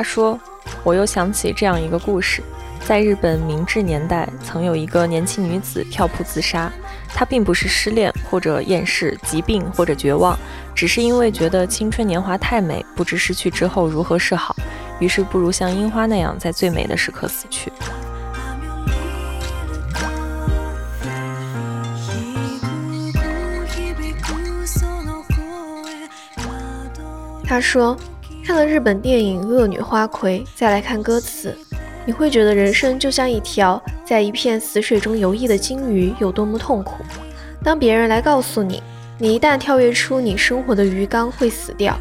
他说：“我又想起这样一个故事，在日本明治年代，曾有一个年轻女子跳瀑自杀。她并不是失恋或者厌世、疾病或者绝望，只是因为觉得青春年华太美，不知失去之后如何是好，于是不如像樱花那样，在最美的时刻死去。”他说：“看了日本电影《恶女花魁》，再来看歌词，你会觉得人生就像一条在一片死水中游弋的鲸鱼，有多么痛苦。当别人来告诉你，你一旦跳跃出你生活的鱼缸会死掉，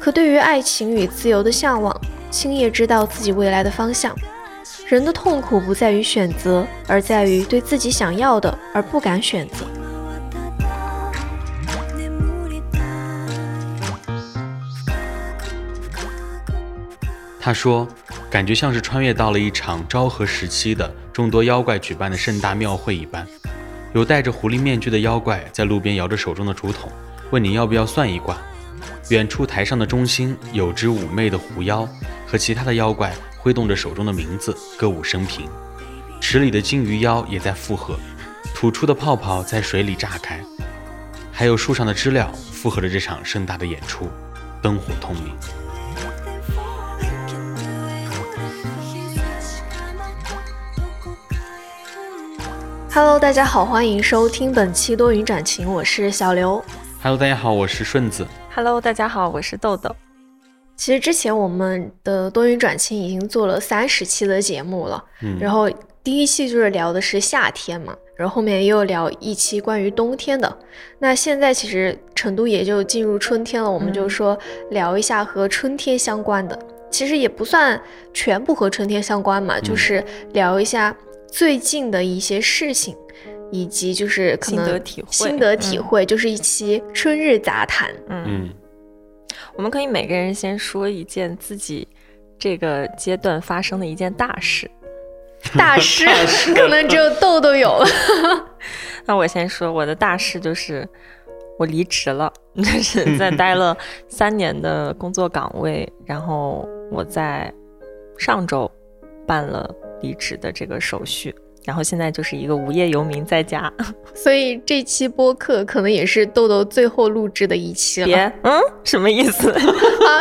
可对于爱情与自由的向往，青叶知道自己未来的方向。人的痛苦不在于选择，而在于对自己想要的而不敢选择。”他说：“感觉像是穿越到了一场昭和时期的众多妖怪举办的盛大庙会一般，有戴着狐狸面具的妖怪在路边摇着手中的竹筒，问你要不要算一卦。远处台上的中心有只妩媚的狐妖和其他的妖怪挥动着手中的名字，歌舞升平。池里的金鱼妖也在附和，吐出的泡泡在水里炸开，还有树上的知了附和着这场盛大的演出，灯火通明。” Hello，大家好，欢迎收听本期多云转晴，我是小刘。Hello，大家好，我是顺子。Hello，大家好，我是豆豆。其实之前我们的多云转晴已经做了三十期的节目了，嗯，然后第一期就是聊的是夏天嘛，然后后面又聊一期关于冬天的。那现在其实成都也就进入春天了，我们就说聊一下和春天相关的，其实也不算全部和春天相关嘛，就是聊一下。最近的一些事情，以及就是可能心得体会，心得体会就是一期春日杂谈。嗯，我们可以每个人先说一件自己这个阶段发生的一件大事。大事可能只有豆豆有。那我先说我的大事就是我离职了，就是在待了三年的工作岗位，然后我在上周办了。离职的这个手续，然后现在就是一个无业游民在家，所以这期播客可能也是豆豆最后录制的一期了。别，嗯，什么意思？啊，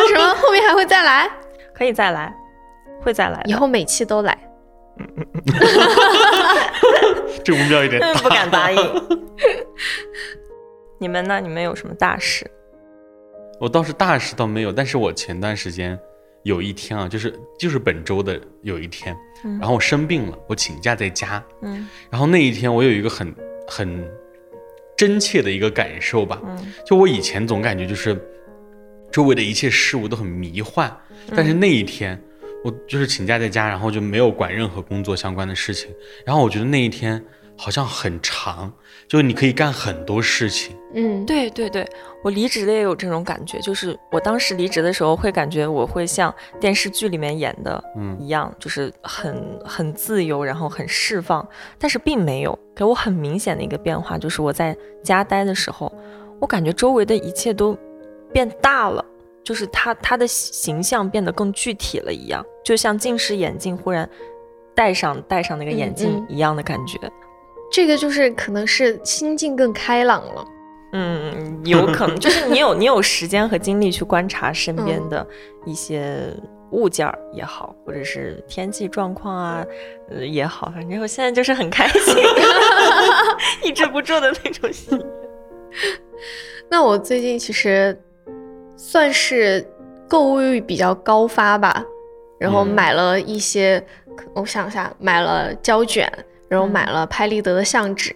什么？后面还会再来？可以再来，会再来，以后每期都来。这目标有点大，不敢答应。你们呢？你们有什么大事？我倒是大事倒没有，但是我前段时间。有一天啊，就是就是本周的有一天，然后我生病了，我请假在家，嗯，然后那一天我有一个很很真切的一个感受吧，嗯，就我以前总感觉就是周围的一切事物都很迷幻，但是那一天我就是请假在家，然后就没有管任何工作相关的事情，然后我觉得那一天。好像很长，就是你可以干很多事情。嗯，对对对，我离职了也有这种感觉，就是我当时离职的时候会感觉我会像电视剧里面演的一样，就是很很自由，然后很释放。但是并没有给我很明显的一个变化，就是我在家待的时候，我感觉周围的一切都变大了，就是他他的形象变得更具体了一样，就像近视眼镜忽然戴上戴上那个眼镜一样的感觉。这个就是可能是心境更开朗了，嗯，有可能就是你有 你有时间和精力去观察身边的一些物件儿也好，或者是天气状况啊，呃也好，反正我现在就是很开心，抑制不住的那种心。那我最近其实算是购物欲比较高发吧，然后买了一些，我想一下，买了胶卷。然后买了拍立得的相纸，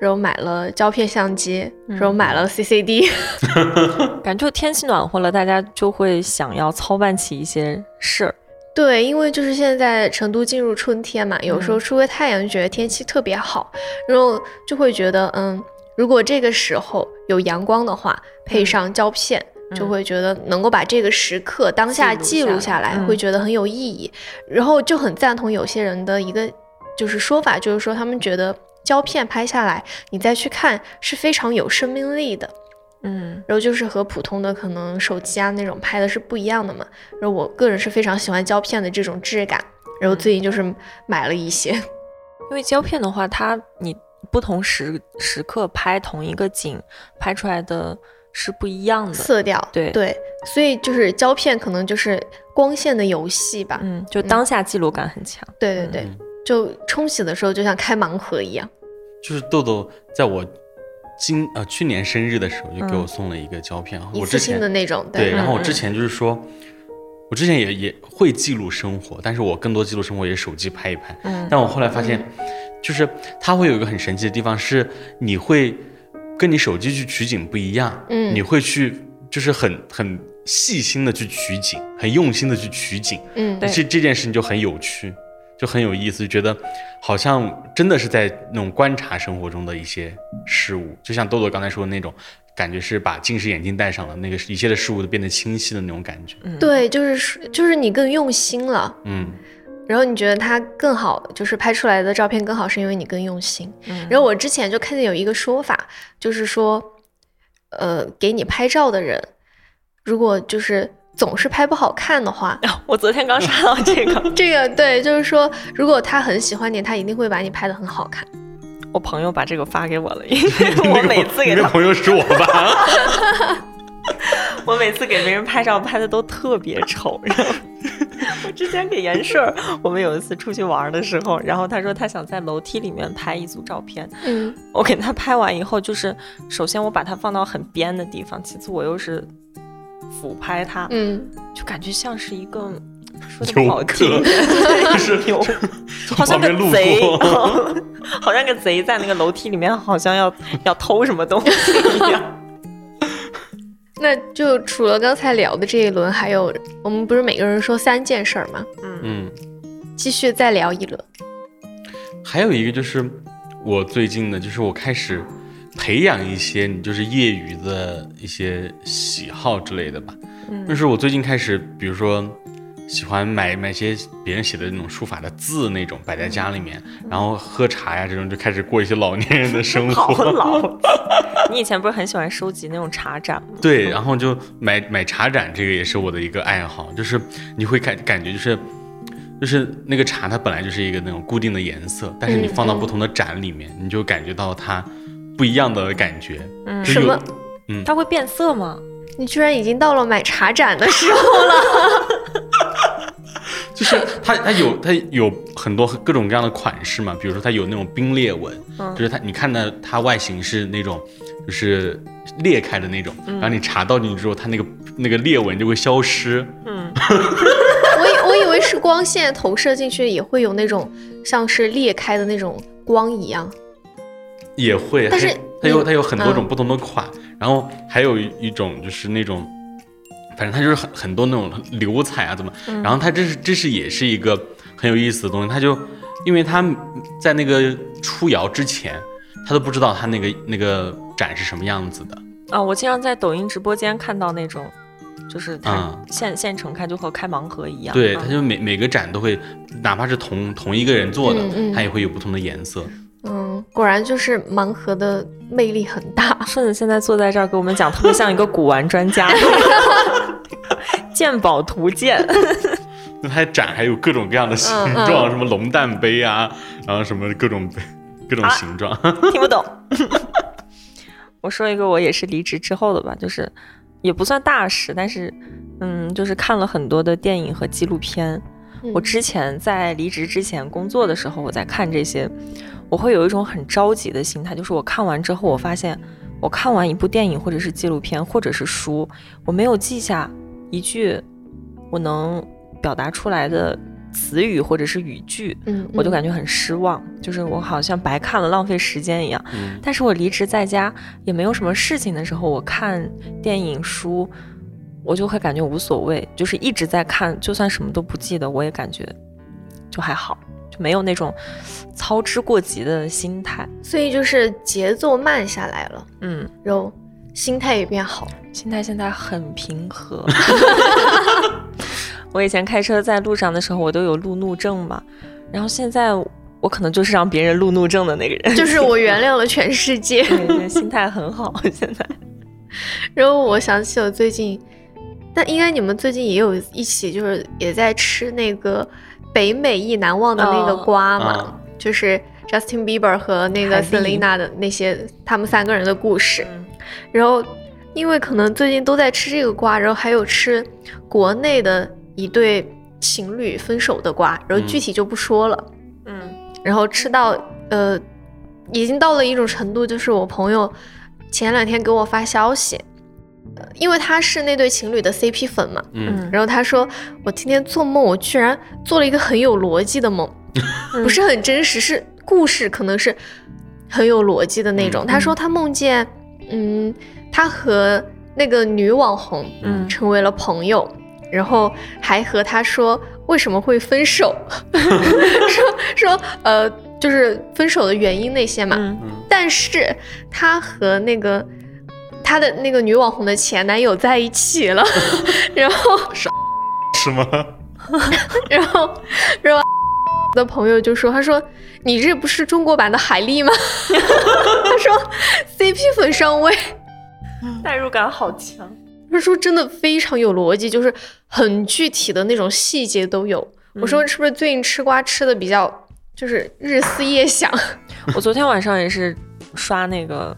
然后买了胶片相机，然后买了 CCD。感觉天气暖和了，大家就会想要操办起一些事儿。对，因为就是现在成都进入春天嘛，有时候出个太阳就觉得天气特别好，然后就会觉得，嗯，如果这个时候有阳光的话，配上胶片，就会觉得能够把这个时刻当下记录下来，会觉得很有意义。然后就很赞同有些人的一个。就是说法，就是说他们觉得胶片拍下来，你再去看是非常有生命力的。嗯，然后就是和普通的可能手机啊那种拍的是不一样的嘛。然后我个人是非常喜欢胶片的这种质感，然后最近就是买了一些，因为胶片的话，它你不同时时刻拍同一个景，拍出来的是不一样的色调。对对，所以就是胶片可能就是光线的游戏吧，嗯，就当下记录感很强。对对对，就冲洗的时候就像开盲盒一样。就是豆豆在我。今呃去年生日的时候就给我送了一个胶片，我之前的那种对，然后我之前就是说，我之前也也会记录生活，但是我更多记录生活也是手机拍一拍，嗯，但我后来发现，就是它会有一个很神奇的地方，是你会跟你手机去取景不一样，嗯，你会去就是很很细心的去取景，很用心的去取景，嗯，这这件事情就很有趣。就很有意思，就觉得好像真的是在那种观察生活中的一些事物，就像豆豆刚才说的那种感觉，是把近视眼镜戴上了，那个一切的事物都变得清晰的那种感觉。对，就是就是你更用心了，嗯，然后你觉得它更好，就是拍出来的照片更好，是因为你更用心。然后我之前就看见有一个说法，就是说，呃，给你拍照的人，如果就是。总是拍不好看的话，我昨天刚刷到这个，这个对，就是说，如果他很喜欢你，他一定会把你拍的很好看。我朋友把这个发给我了，因为我每次给他朋友是我吧？我每次给别人拍照拍的都特别丑。然后我之前给严顺，我们有一次出去玩的时候，然后他说他想在楼梯里面拍一组照片。嗯，我给他拍完以后，就是首先我把它放到很边的地方，其次我又是。俯拍他，嗯，就感觉像是一个说的不好听，是有，好像个贼，好像个贼在那个楼梯里面，好像要 要偷什么东西一样。那就除了刚才聊的这一轮，还有我们不是每个人说三件事儿吗？嗯嗯，继续再聊一轮。还有一个就是我最近的，就是我开始。培养一些你就是业余的一些喜好之类的吧。嗯，就是我最近开始，比如说喜欢买买些别人写的那种书法的字那种摆在家里面，然后喝茶呀这种就开始过一些老年人的生活。好老。你以前不是很喜欢收集那种茶盏吗？对，然后就买买茶盏，这个也是我的一个爱好。就是你会感感觉就是就是那个茶它本来就是一个那种固定的颜色，但是你放到不同的盏里面，你就感觉到它。不一样的感觉，嗯，什么？嗯，它会变色吗？你居然已经到了买茶盏的时候了。就是它，它有它有很多各种各样的款式嘛，比如说它有那种冰裂纹，就是它你看的它外形是那种就是裂开的那种，然后你茶倒进去之后，它那个那个裂纹就会消失。嗯，我我以为是光线投射进去也会有那种像是裂开的那种光一样。也会，但是它有它有很多种不同的款，然后还有一种就是那种，反正它就是很很多那种流彩啊怎么，然后它这是这是也是一个很有意思的东西，它就因为它在那个出窑之前，他都不知道他那个那个展是什么样子的。啊，我经常在抖音直播间看到那种，就是它现现成开就和开盲盒一样，对，它就每每个展都会，哪怕是同同一个人做的，它也会有不同的颜色。嗯，果然就是盲盒的魅力很大。顺子现在坐在这儿给我们讲，特别像一个古玩专家。鉴宝图鉴，那它展还有各种各样的形状，什么龙蛋杯啊，然后什么各种各种形状，听不懂。我说一个，我也是离职之后的吧，就是也不算大事，但是嗯，就是看了很多的电影和纪录片。我之前在离职之前工作的时候，我在看这些。我会有一种很着急的心态，就是我看完之后，我发现我看完一部电影或者是纪录片或者是书，我没有记下一句我能表达出来的词语或者是语句，嗯，我就感觉很失望，就是我好像白看了，浪费时间一样。但是我离职在家也没有什么事情的时候，我看电影书，我就会感觉无所谓，就是一直在看，就算什么都不记得，我也感觉就还好。没有那种操之过急的心态，所以就是节奏慢下来了，嗯，然后心态也变好，心态现在很平和。我以前开车在路上的时候，我都有路怒症嘛，然后现在我可能就是让别人路怒症的那个人，就是我原谅了全世界，心态很好，现在。然后我想起了最近，但应该你们最近也有一起，就是也在吃那个北美意难忘的那个瓜嘛，就是 Justin Bieber 和那个 Selena 的那些他们三个人的故事。然后因为可能最近都在吃这个瓜，然后还有吃国内的一对情侣分手的瓜，然后具体就不说了。嗯，然后吃到呃，已经到了一种程度，就是我朋友。前两天给我发消息，因为他是那对情侣的 CP 粉嘛，嗯，然后他说我今天做梦，我居然做了一个很有逻辑的梦，不是很真实，是故事，可能是很有逻辑的那种。他说他梦见，嗯，他和那个女网红，嗯，成为了朋友，然后还和他说为什么会分手，说说呃。就是分手的原因那些嘛，但是他和那个他的那个女网红的前男友在一起了，然后是吗？然后然后的朋友就说：“他说你这不是中国版的海莉吗？” 他说 CP 粉上位，代入感好强。他说真的非常有逻辑，就是很具体的那种细节都有。我说是不是最近吃瓜吃的比较？就是日思夜想，我昨天晚上也是刷那个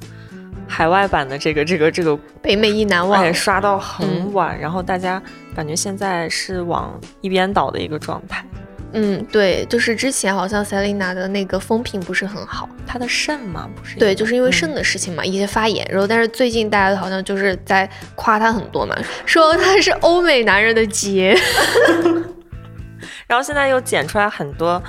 海外版的这个这个这个北美意难忘，刷到很晚，然后大家感觉现在是往一边倒的一个状态。嗯，对，就是之前好像 Selina 的那个风评不是很好，她的肾嘛不是？对，就是因为肾的事情嘛，一些发炎，然后但是最近大家好像就是在夸她很多嘛，说她是欧美男人的杰，然后现在又剪出来很多。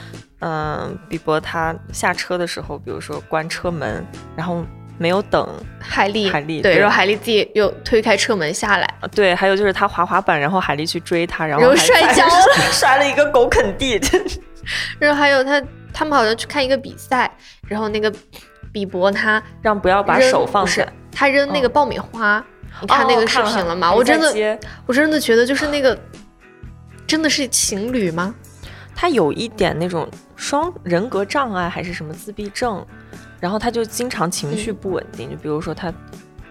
嗯，比伯他下车的时候，比如说关车门，然后没有等海莉，海莉对，然后海莉自己又推开车门下来，对，还有就是他滑滑板，然后海莉去追他，然后摔跤了，摔了一个狗啃地，然后还有他他们好像去看一个比赛，然后那个比伯他让不要把手放下，他扔那个爆米花，你看那个视频了吗？我真的我真的觉得就是那个真的是情侣吗？他有一点那种。双人格障碍还是什么自闭症，然后他就经常情绪不稳定，就比如说他，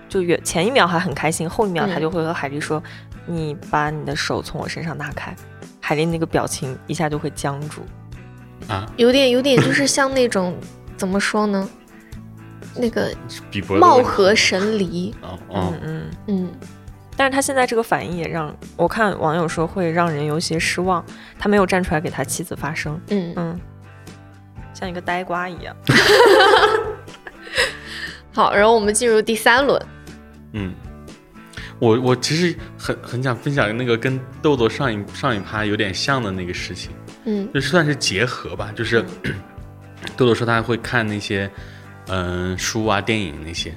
就远前一秒还很开心，后一秒他就会和海丽说：“你把你的手从我身上拿开。”海丽那个表情一下就会僵住，啊，有点有点就是像那种怎么说呢，那个貌合神离，嗯嗯。嗯。但是他现在这个反应也让我看网友说会让人有些失望，他没有站出来给他妻子发声，嗯。嗯。像一个呆瓜一样。好，然后我们进入第三轮。嗯，我我其实很很想分享那个跟豆豆上一上一趴有点像的那个事情。嗯，就算是结合吧，就是 豆豆说他会看那些嗯书啊、电影那些，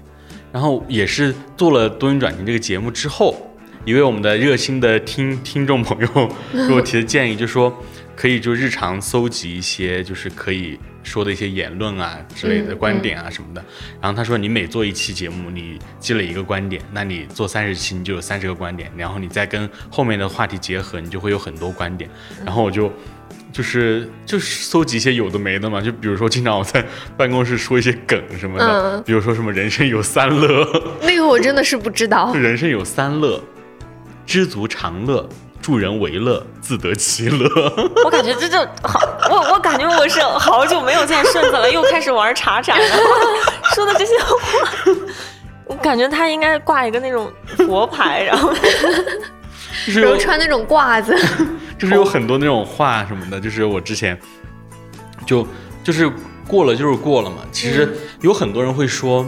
然后也是做了多云转晴这个节目之后，一位我们的热心的听听众朋友 给我提的建议，就说可以就日常搜集一些就是可以。说的一些言论啊之类的观点啊什么的，然后他说你每做一期节目，你积累一个观点，那你做三十期你就有三十个观点，然后你再跟后面的话题结合，你就会有很多观点。然后我就就是就是搜集一些有的没的嘛，就比如说经常我在办公室说一些梗什么的，比如说什么人生有三乐，那个我真的是不知道。人生有三乐，知足常乐。助人为乐，自得其乐。我感觉这就好，我我感觉我是好久没有见顺子了，又开始玩茶盏了。说的这些话，我感觉他应该挂一个那种佛牌，然后 然后穿那种褂子。就是有很多那种话什么的，就是我之前就就是过了就是过了嘛。其实有很多人会说。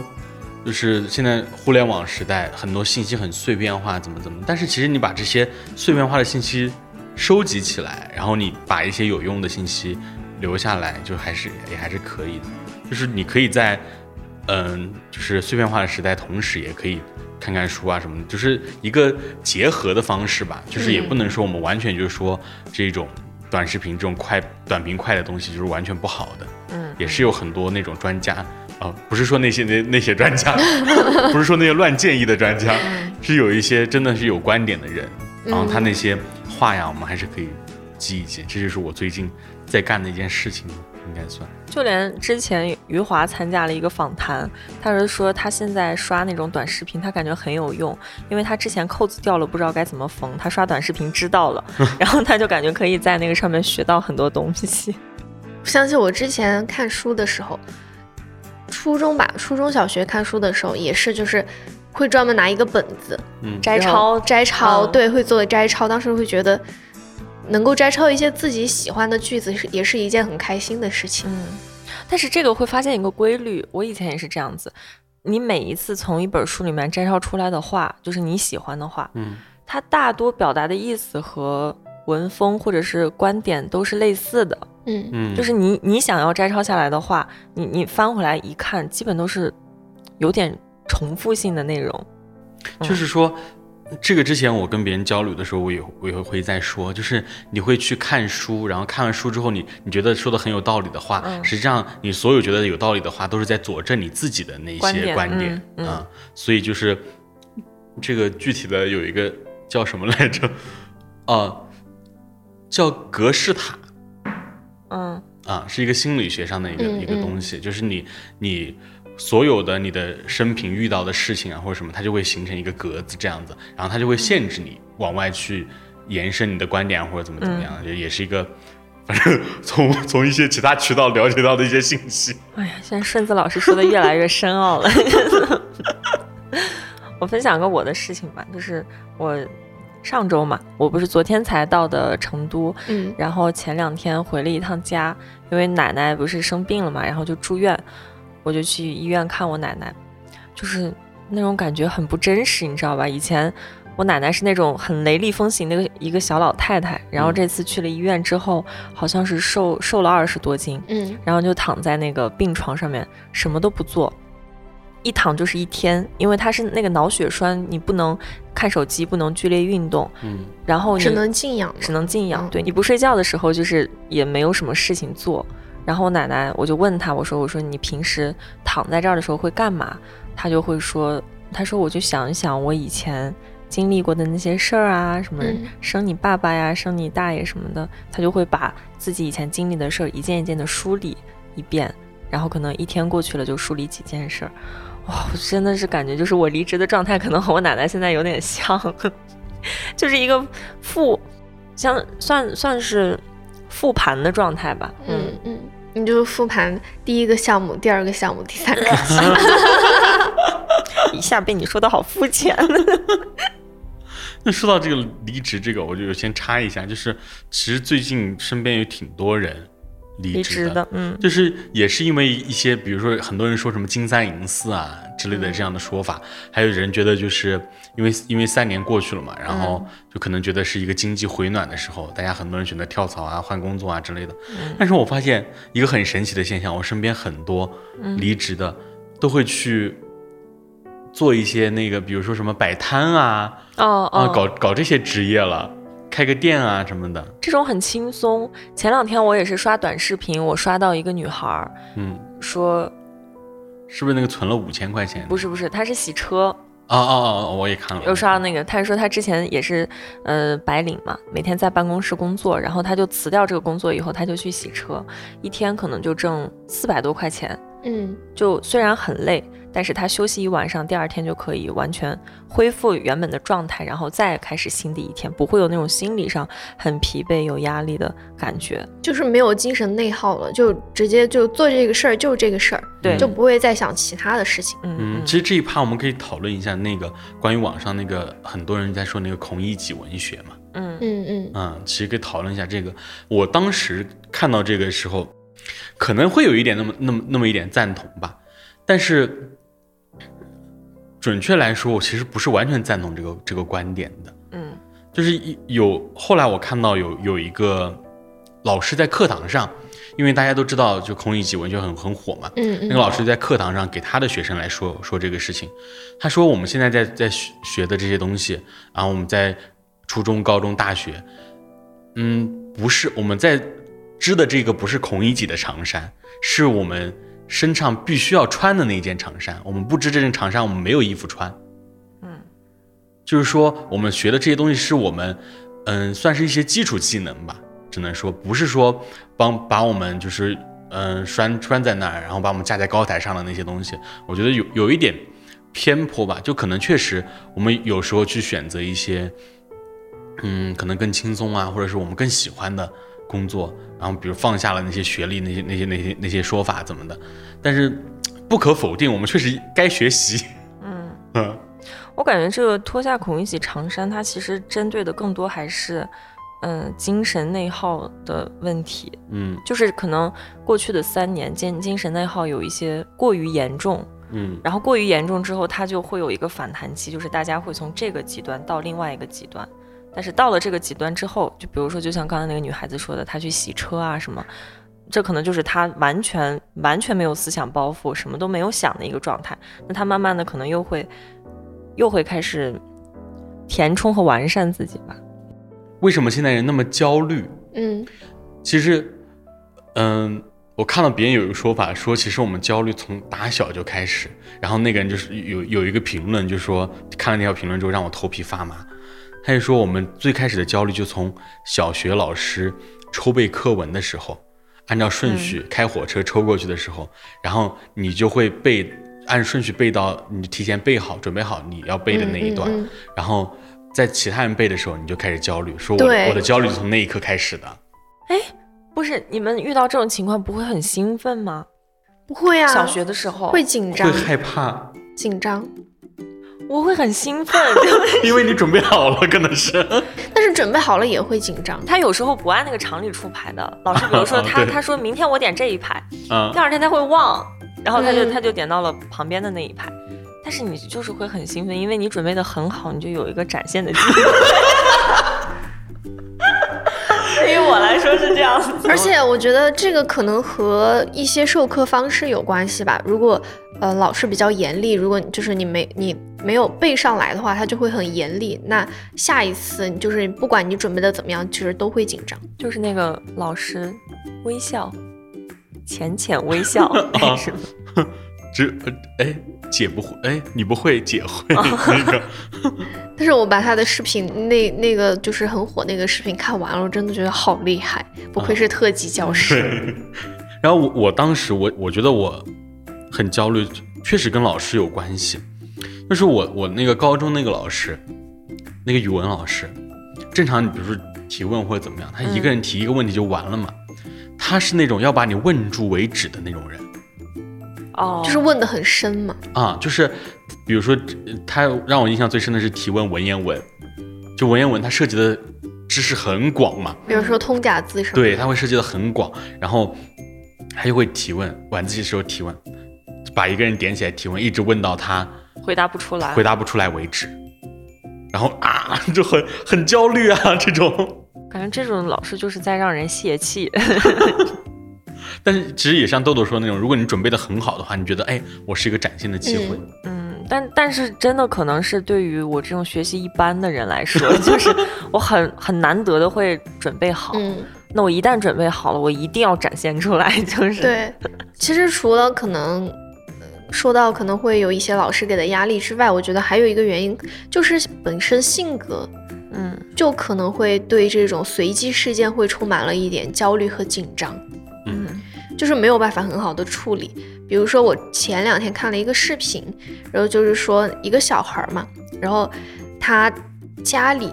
就是现在互联网时代，很多信息很碎片化，怎么怎么？但是其实你把这些碎片化的信息收集起来，然后你把一些有用的信息留下来，就还是也还是可以的。就是你可以在嗯，就是碎片化的时代，同时也可以看看书啊什么的，就是一个结合的方式吧。就是也不能说我们完全就是说这种短视频这种快短平快的东西就是完全不好的。嗯，也是有很多那种专家。啊，不是说那些那那些专家，不是说那些乱建议的专家，是有一些真的是有观点的人，然后他那些话呀，我们还是可以记一记。这就是我最近在干的一件事情。应该算。就连之前余华参加了一个访谈，他是说他现在刷那种短视频，他感觉很有用，因为他之前扣子掉了不知道该怎么缝，他刷短视频知道了，然后他就感觉可以在那个上面学到很多东西。相信我之前看书的时候，初中吧，初中小学看书的时候也是，就是会专门拿一个本子，嗯，摘抄摘抄，嗯对，会做摘抄。当时会觉得能够摘抄一些自己喜欢的句子，是也是一件很开心的事情。嗯，但是这个会发现一个规律，我以前也是这样子。你每一次从一本书里面摘抄出来的话，就是你喜欢的话，嗯，它大多表达的意思和文风或者是观点都是类似的。嗯嗯，就是你你想要摘抄下来的话，你你翻回来一看，基本都是有点重复性的内容。就是说，这个之前我跟别人交流的时候，我也我也会在说，就是你会去看书，然后看完书之后你，你觉得说的很有道理的话，嗯实际上你所有觉得有道理的话，都是在佐证你自己的那些观点观点嗯嗯啊。所以就是这个具体的有一个叫什么来着？啊，叫格式塔。嗯啊，是一个心理学上的一个、嗯一个东西，就是你你所有的你的生平遇到的事情啊或者什么，它就会形成一个格子这样子，然后它就会限制你往外去延伸你的观点啊或者怎么怎么样，就、也是一个，反正从从一些其他渠道了解到的一些信息。哎呀，现在顺子老师说的越来越深奥了。我分享个我的事情吧，就是我上周嘛，我不是昨天才到的成都，嗯。然后前两天回了一趟家，因为奶奶不是生病了嘛，然后就住院，我就去医院看我奶奶，就是那种感觉很不真实，你知道吧？以前我奶奶是那种很雷厉风行的一个一个小老太太，然后嗯。这次去了医院之后，好像是瘦瘦了二十多斤，嗯。然后就躺在那个病床上面，什么都不做，一躺就是一天，因为她是那个脑血栓，你不能看手机，不能剧烈运动，嗯然后你只能静养。只能静养。嗯对你不睡觉的时候，就是也没有什么事情做。然后我奶奶，我就问她，我说我说你平时躺在这儿的时候会干嘛？她就会说，她说我就想一想我以前经历过的那些事儿啊，什么嗯生你爸爸呀，生你大爷什么的，她就会把自己以前经历的事儿一件一件的梳理一遍，然后可能一天过去了就梳理几件事儿。哇，我真的是感觉就是我离职的状态可能和我奶奶现在有点像，就是一个复，像算算是复盘的状态吧。嗯嗯，你就复盘第一个项目、第二个项目、第三个项目。一下被你说的好肤浅。那说到这个离职这个，我就先插一下，就是其实最近身边有挺多人离离职职的，嗯。就是也是因为一些，比如说很多人说什么金三银四啊之类的这样的说法，还有人觉得就是因为因为三年过去了嘛，然后就可能觉得是一个经济回暖的时候，大家很多人选择跳槽啊、换工作啊之类的。但是我发现一个很神奇的现象，我身边很多离职的都会去做一些那个，比如说什么摆摊啊啊，哦。哦，搞搞这些职业了，开个店啊什么的。这种很轻松。前两天我也是刷短视频，我刷到一个女孩儿嗯，说，是不是那个存了五千块钱？不是不是，她是洗车，哦哦哦！我也看了，又刷到那个，她说她之前也是呃白领嘛，每天在办公室工作，然后她就辞掉这个工作以后，她就去洗车，一天可能就挣四百多块钱。嗯就虽然很累，但是他休息一晚上，第二天就可以完全恢复原本的状态，然后再开始新的一天，不会有那种心理上很疲惫、有压力的感觉。就是没有精神内耗了，就直接就做这个事儿，就这个事儿，对，就不会再想其他的事情。嗯嗯，其实这一趴我们可以讨论一下那个关于网上那个很多人在说那个孔乙己文学嘛，嗯嗯嗯嗯，其实可以讨论一下这个。我当时看到这个时候，可能会有一点那么那么那么一点赞同吧，但是准确来说，我其实不是完全赞同这个这个观点的。嗯。就是一有后来我看到有有一个老师在课堂上，因为大家都知道就孔乙己文学很很火嘛，嗯嗯。那个老师在课堂上给他的学生来说说这个事情，他说我们现在在在学学的这些东西，然后我们在初中、高中、大学，嗯，不是我们在织的这个不是孔乙己的长衫，是我们身上必须要穿的那件长衫。我们不织这件长衫，我们没有衣服穿。嗯就是说，我们学的这些东西是我们，嗯，算是一些基础技能吧，只能说不是说帮把我们就是嗯拴拴在那儿，然后把我们架在高台上的那些东西，我觉得有有一点偏颇吧。就可能确实我们有时候去选择一些，嗯，可能更轻松啊，或者是我们更喜欢的工作，然后比如放下了那些学历那些那些那些那些说法怎么的。但是不可否定，我们确实该学习。嗯嗯，我感觉这个脱下孔乙己长衫，它其实针对的更多还是。嗯，精神内耗的问题，嗯，就是可能过去的三年精精神内耗有一些过于严重，嗯，然后过于严重之后，它就会有一个反弹期，就是大家会从这个极端到另外一个极端，但是到了这个极端之后，就比如说，就像刚才那个女孩子说的，她去洗车啊什么，这可能就是她完全完全没有思想包袱，什么都没有想的一个状态，那她慢慢的可能又会又会开始填充和完善自己吧。为什么现在人那么焦虑？嗯，其实，嗯，我看到别人有一个说法，说其实我们焦虑从打小就开始。然后那个人就是有有一个评论，就说看了那条评论之后让我头皮发麻。他就说我们最开始的焦虑就从小学老师抽背课文的时候，按照顺序开火车抽过去的时候，然后你就会背按顺序背到你提前背好准备好你要背的那一段，然后。在其他人背的时候，你就开始焦虑，说我我的焦虑从那一刻开始的。哎，不是，你们遇到这种情况不会很兴奋吗？不会啊，小学的时候会紧张，会害怕，紧张。我会很兴奋，因为你准备好了，可能是。但是准备好了也会紧张。他有时候不按那个常理出牌的，老师比如说 他他说明天我点这一排，第二天他会忘，然后他就他就点到了旁边的那一排。但是你就是会很兴奋，因为你准备的很好，你就有一个展现的机会。对于我来说是这样子，而且我觉得这个可能和一些授课方式有关系吧。如果呃老师比较严厉，如果就是你没你没有背上来的话，他就会很严厉。那下一次就是不管你准备的怎么样，其实都会紧张。就是那个老师微笑，浅浅微笑，是吗？这哎。姐不会，哎，你不会，姐会 那个。但是我把他的视频，那那个就是很火那个视频看完了，我真的觉得好厉害，不愧是特级教师。然后我我当时我我觉得我很焦虑，确实跟老师有关系。就是我我那个高中那个老师，那个语文老师，正常你比如说提问或者怎么样，他一个人提一个问题就完了嘛。他是那种要把你问住为止的那种人。哦，就是问的很深嘛。啊，就是，比如说，他让我印象最深的是提问文言文，就文言文它涉及的知识很广嘛。比如说通假字什么。对，它会涉及的很广，然后他就会提问，晚自习时候提问，把一个人点起来提问，一直问到他回答不出来，回答不出来为止。然后啊，就很很焦虑啊，这种。感觉这种老师就是在让人泄气。但是其实也像豆豆说那种，如果你准备的很好的话，你觉得哎，我是一个展现的机会。嗯，但但是真的可能是对于我这种学习一般的人来说，就是我很很难得的会准备好。嗯，那我一旦准备好了，我一定要展现出来。就是对，其实除了可能说到可能会有一些老师给的压力之外，我觉得还有一个原因就是本身性格，嗯，就可能会对这种随机事件会充满了一点焦虑和紧张。嗯。就是没有办法很好的处理，比如说我前两天看了一个视频，然后就是说一个小孩嘛，然后他家里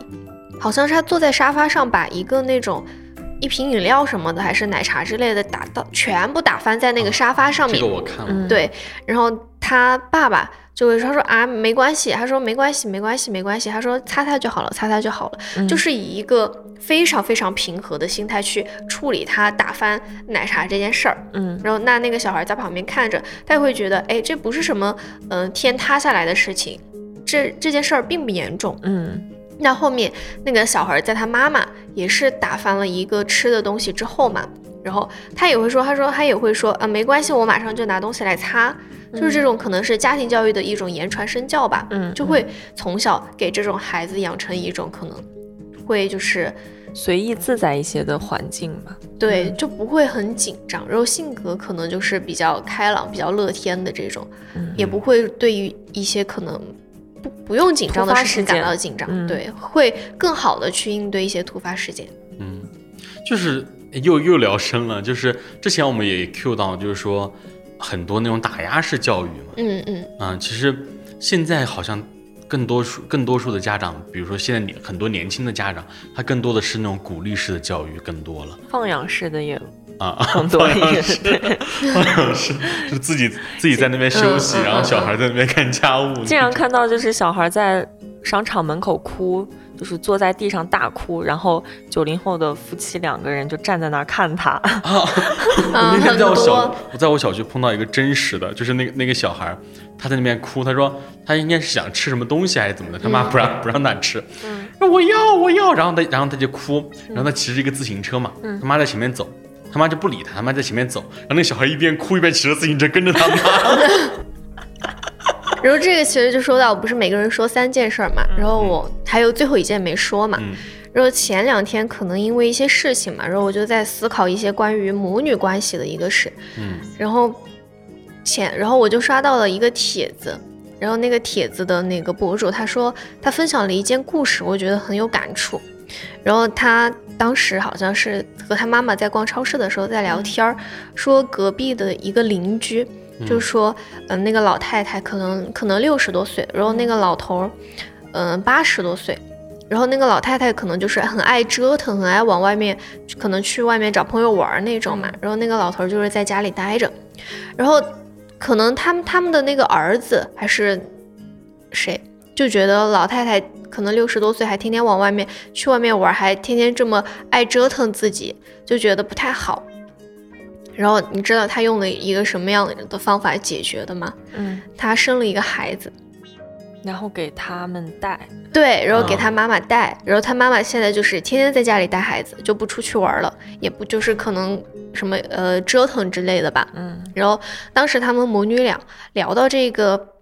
好像是他坐在沙发上，把一个那种一瓶饮料什么的，还是奶茶之类的打到全部打翻在那个沙发上面。这个我看了。对，然后他爸爸。就会他说啊没关系，他说没关系没关系没关系，他说擦擦就好了擦擦就好了，就是以一个非常非常平和的心态去处理他打翻奶茶这件事儿，嗯，然后那那个小孩在旁边看着，他也会觉得哎这不是什么嗯天塌下来的事情，这这件事儿并不严重，嗯，那后面那个小孩在他妈妈也是打翻了一个吃的东西之后嘛，然后他也会说他说他也会说啊没关系我马上就拿东西来擦。就是这种可能是家庭教育的一种言传身教吧，嗯，就会从小给这种孩子养成一种可能会就是随意自在一些的环境吧，对，就不会很紧张，然后性格可能就是比较开朗、比较乐天的这种，也不会对于一些可能不不用紧张的事情感到紧张，对，会更好的去应对一些突发事件。嗯，就是又又聊深了，就是之前我们也 Q 到，就是说很多那种打压式教育嘛，嗯嗯。嗯，其实现在好像更多数更多数的家长，比如说现在年很多年轻的家长，他更多的是那种鼓励式的教育更多了，放养式的也啊，更多一点，放养式就自己自己在那边休息，然后小孩在那边干家务，经常看到就是小孩在商场门口哭。就是坐在地上大哭，然后九零后的夫妻两个人就站在那儿看他。啊，我那天在我小我在我小区碰到一个真实的，就是那个那个小孩，他在那边哭，他说他应该是想吃什么东西还是怎么的，他妈不让不让他吃，说我要我要，然后他然后他就哭，然后他骑着一个自行车嘛，他妈在前面走，他妈就不理他，他妈在前面走，然后那小孩一边哭一边骑着自行车跟着他妈。然后这个其实就说到，不是每个人说三件事儿嘛，然后我还有最后一件没说嘛。然后前两天可能因为一些事情嘛，然后我就在思考一些关于母女关系的一个事。嗯。然后前，然后我就刷到了一个帖子，然后那个帖子的那个博主他说他分享了一件故事，我觉得很有感触。然后他当时好像是和他妈妈在逛超市的时候在聊天儿，说隔壁的一个邻居。就说，嗯，那个老太太可能可能六十多岁，然后那个老头儿，嗯，八十多岁，然后那个老太太可能就是很爱折腾，很爱往外面，可能去外面找朋友玩那种嘛。然后那个老头儿就是在家里待着，然后可能他们他们的那个儿子还是谁，就觉得老太太可能六十多岁还天天往外面去外面玩，还天天这么爱折腾自己，就觉得不太好。然后你知道他用了一个什么样的方法解决的吗？嗯，他生了一个孩子，然后给他们带。对，然后给他妈妈带。然后他妈妈现在就是天天在家里带孩子，就不出去玩了，也不就是可能什么呃折腾之类的吧。嗯。然后当时他们母女俩聊到这个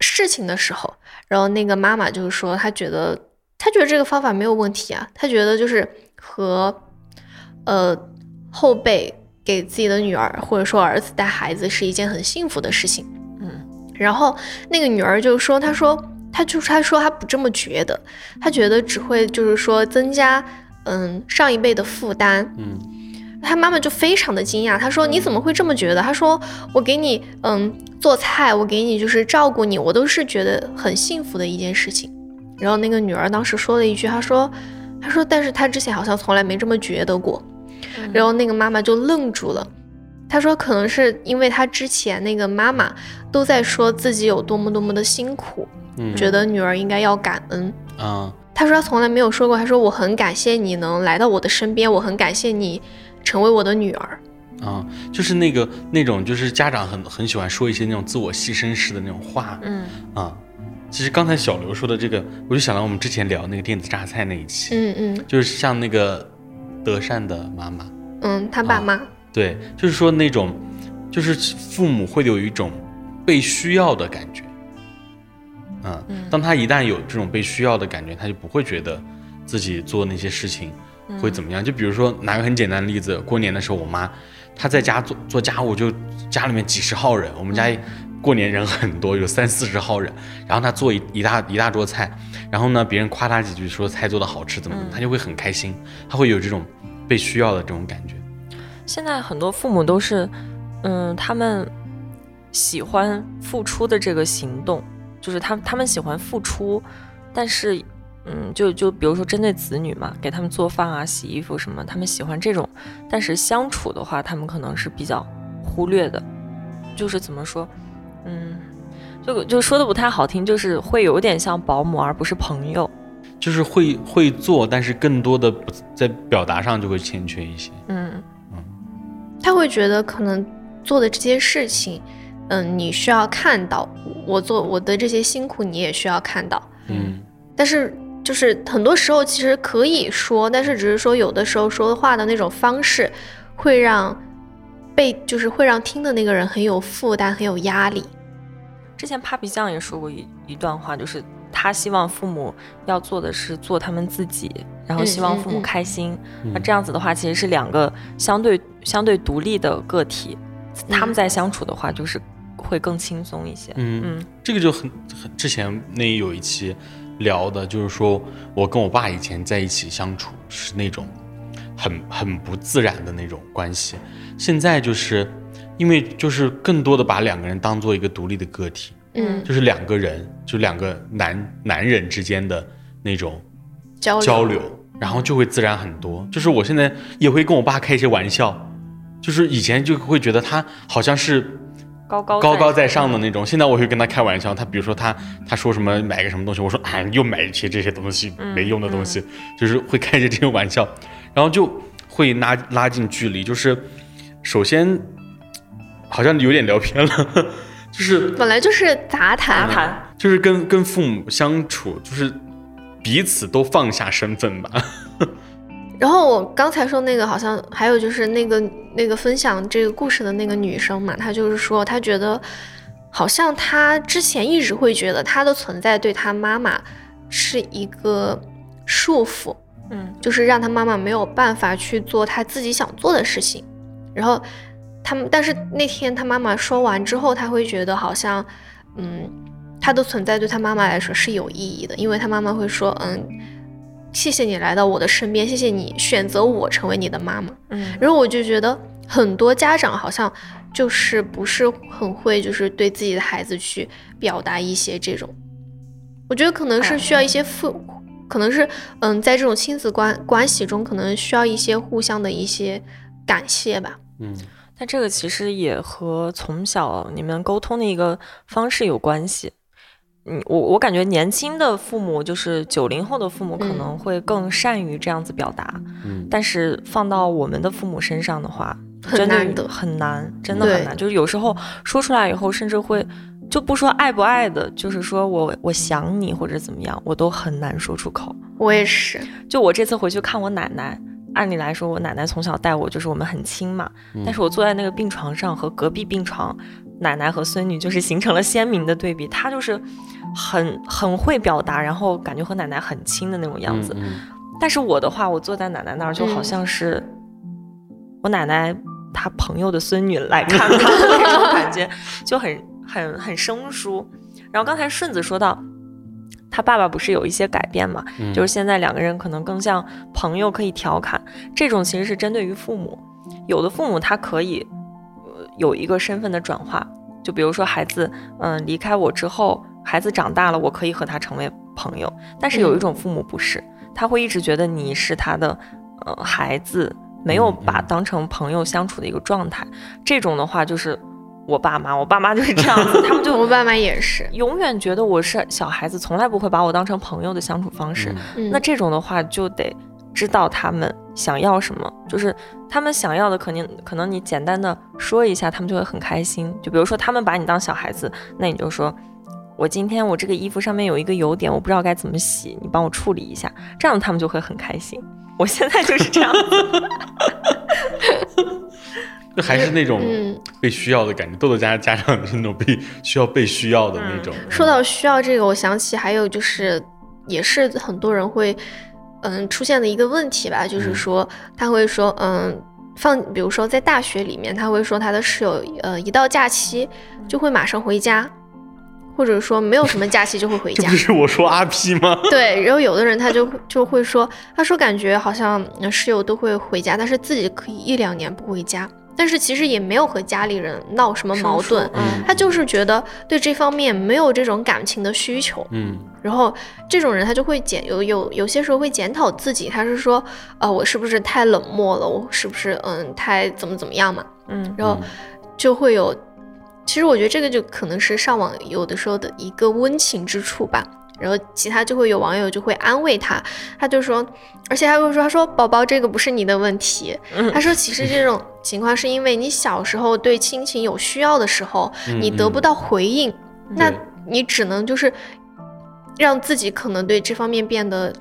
事情的时候，然后那个妈妈就是说，她觉得她觉得这个方法没有问题啊，她觉得就是和呃后辈。给自己的女儿或者说儿子带孩子是一件很幸福的事情，嗯，然后那个女儿就说，她说，她就她说她不这么觉得，她觉得只会就是说增加嗯上一辈的负担，嗯，她妈妈就非常的惊讶，她说你怎么会这么觉得？她说我给你嗯做菜，我给你就是照顾你，我都是觉得很幸福的一件事情。然后那个女儿当时说了一句，她说，她说，但是她之前好像从来没这么觉得过。然后那个妈妈就愣住了，她说可能是因为他之前那个妈妈都在说自己有多么多么的辛苦，觉得女儿应该要感恩啊。他说他从来没有说过，他说我很感谢你能来到我的身边，我很感谢你成为我的女儿啊。就是那个那种就是家长很很喜欢说一些那种自我牺牲式的那种话，嗯啊。其实刚才小刘说的这个，我就想到我们之前聊那个电子榨菜那一期，嗯嗯，就是像那个。德善的妈妈，嗯，他爸妈，对，就是说那种，就是父母会有一种被需要的感觉，嗯，当他一旦有这种被需要的感觉，他就不会觉得自己做那些事情会怎么样。就比如说拿个很简单的例子，过年的时候，我妈她在家做做家务，就家里面几十号人，我们家过年人很多，有三四十号人，然后她做一一大一大桌菜。然后呢，别人夸她几句，说菜做的好吃，怎么怎么，她就会很开心，她会有这种被需要的这种感觉。现在很多父母都是，嗯，他们喜欢付出的这个行动，就是他他们喜欢付出，但是，嗯，就就比如说针对子女嘛，给他们做饭啊、洗衣服什么，他们喜欢这种，但是相处的话，他们可能是比较忽略的，就是怎么说，嗯。就就说的不太好听，就是会有点像保姆，而不是朋友。就是会会做，但是更多的在表达上就会欠缺一些。嗯嗯，他会觉得可能做的这些事情，嗯，你需要看到我做我的这些辛苦，你也需要看到。嗯，但是就是很多时候其实可以说，但是只是说有的时候说的话的那种方式，会让被就是会让听的那个人很有负担，很有压力。之前 Papi 酱也说过一一段话，就是他希望父母要做的是做他们自己，然后希望父母开心。那这样子的话，其实是两个相对相对独立的个体，他们在相处的话，就是会更轻松一些。嗯嗯，这个就很很之前那有一期聊的，就是说我跟我爸以前在一起相处是那种，很很不自然的那种关系。现在就是因为就是更多的把两个人当做一个独立的个体，嗯，就是两个人，就两个男男人之间的那种交流交流，然后就会自然很多。就是我现在也会跟我爸开一些玩笑，就是以前就会觉得他好像是高高高高在上的那种，现在我会跟他开玩笑。他比如说他他说什么买个什么东西，我说啊又买一些这些东西没用的东西，就是会开着这些玩笑，然后就会拉拉近距离。就是首先好像有点聊偏了，就是本来就是杂谈，杂谈。就是跟跟父母相处，就是彼此都放下身份吧。然后我刚才说那个，好像还有就是那个那个分享这个故事的那个女生嘛，她就是说，她觉得好像她之前一直会觉得她的存在对她妈妈是一个束缚，嗯就是让她妈妈没有办法去做她自己想做的事情。然后他们，但是那天她妈妈说完之后，她会觉得好像，嗯，她的存在对她妈妈来说是有意义的，因为她妈妈会说，嗯。谢谢你来到我的身边，谢谢你选择我成为你的妈妈。嗯然后我就觉得很多家长好像就是不是很会，就是对自己的孩子去表达一些这种，我觉得可能是需要一些父，可能是嗯，在这种亲子关关系中，可能需要一些互相的一些感谢吧。嗯但这个其实也和从小你们沟通的一个方式有关系。嗯，我我感觉年轻的父母，就是九零后的父母，可嗯能会更善于这样子表达。嗯但是放到我们的父母身上的话，很真的难的很难，真的很难。就是有时候说出来以后，甚至会就不说爱不爱的，就是说我我想你或者怎么样，我都很难说出口。我也是，就我这次回去看我奶奶，按理来说我奶奶从小带我，就是我们很亲嘛。但是我坐在那个病床上和隔壁病床奶奶和孙女就是形成了鲜明的对比，她就是很很会表达，然后感觉和奶奶很亲的那种样子。嗯但是我的话，我坐在奶奶那儿就好像是我奶奶她朋友的孙女来看她 的那种感觉，就很很很生疏。然后刚才顺子说到。他爸爸不是有一些改变嘛？嗯就是现在两个人可能更像朋友，可以调侃。这种其实是针对于父母，有的父母他可以呃有一个身份的转化，就比如说孩子嗯离开我之后，孩子长大了，我可以和他成为朋友。但是有一种父母不是，他会一直觉得你是他的呃孩子，没有把当成朋友相处的一个状态。这种的话就是我爸妈，我爸妈就是这样子，他们就我爸妈也是。永远觉得我是小孩子，从来不会把我当成朋友的相处方式。嗯，那这种的话，就得知道他们想要什么，就是他们想要的，肯定可能你简单的说一下，他们就会很开心。就比如说他们把你当小孩子，那你就说，我今天我这个衣服上面有一个油点，我不知道该怎么洗，你帮我处理一下，这样他们就会很开心。我现在就是这样子，就还是那种嗯，被需要的感觉。豆豆家家长是那种被需要被需要的那种。说到需要这个，我想起还有就是，也是很多人会嗯出现的一个问题吧，就是嗯说他会说嗯。放，比如说在大学里面，他会说他的室友，呃，一到假期就会马上回家，或者说没有什么假期就会回家这不。是我说阿 P 吗？对，然后有的人他就就会说，他说感觉好像呃室友都会回家，但是自己可以一两年不回家，但是其实也没有和家里人闹什么矛盾，嗯他就是觉得对这方面没有这种感情的需求，嗯然后这种人他就会检有有有些时候会检讨自己，他是说，呃，我是不是太冷漠了？我是不是嗯太怎么怎么样嘛？嗯然后就会有，其实我觉得这个就可能是上网有的时候的一个温情之处吧。然后其他就会有网友就会安慰他，他就说，而且他会说，他说宝宝这个不是你的问题，嗯。他说其实这种情况是因为你小时候对亲情有需要的时候，嗯你得不到回应，那你只能就是让自己可能对这方面变得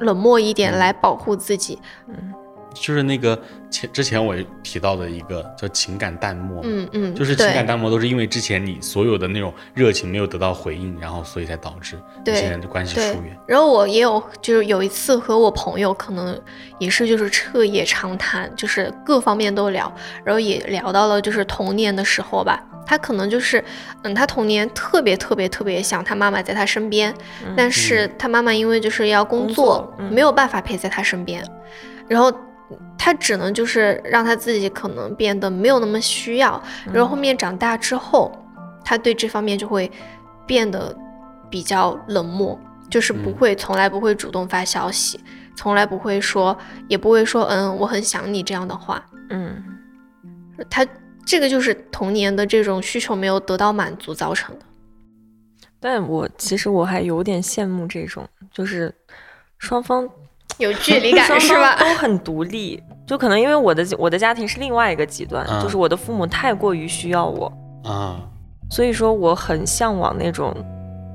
冷漠一点，嗯。来保护自己。就是那个前之前我提到的一个叫情感淡漠，嗯嗯，就是情感淡漠都是因为之前你所有的那种热情没有得到回应，然后所以才导致对现在的关系疏远。然后我也有，就是有一次和我朋友，可能也是就是彻夜长谈，就是各方面都聊，然后也聊到了就是童年的时候吧。他可能就是，嗯，他童年特别特别特别想他妈妈在他身边，但是他妈妈因为就是要工工作，作嗯没有办法陪在他身边。然后他只能就是让他自己可能变得没有那么需要，然后后面长大之后，他对这方面就会变得比较冷漠，就是不会从来不会主动发消息，从来不会说，也不会说嗯我很想你这样的话。嗯，他这个就是童年的这种需求没有得到满足造成的。但我其实我还有点羡慕这种，就是双方。有距离感 是吧？都很独立，就可能因为我的我的家庭是另外一个极端，就是我的父母太过于需要我啊，所以说我很向往那种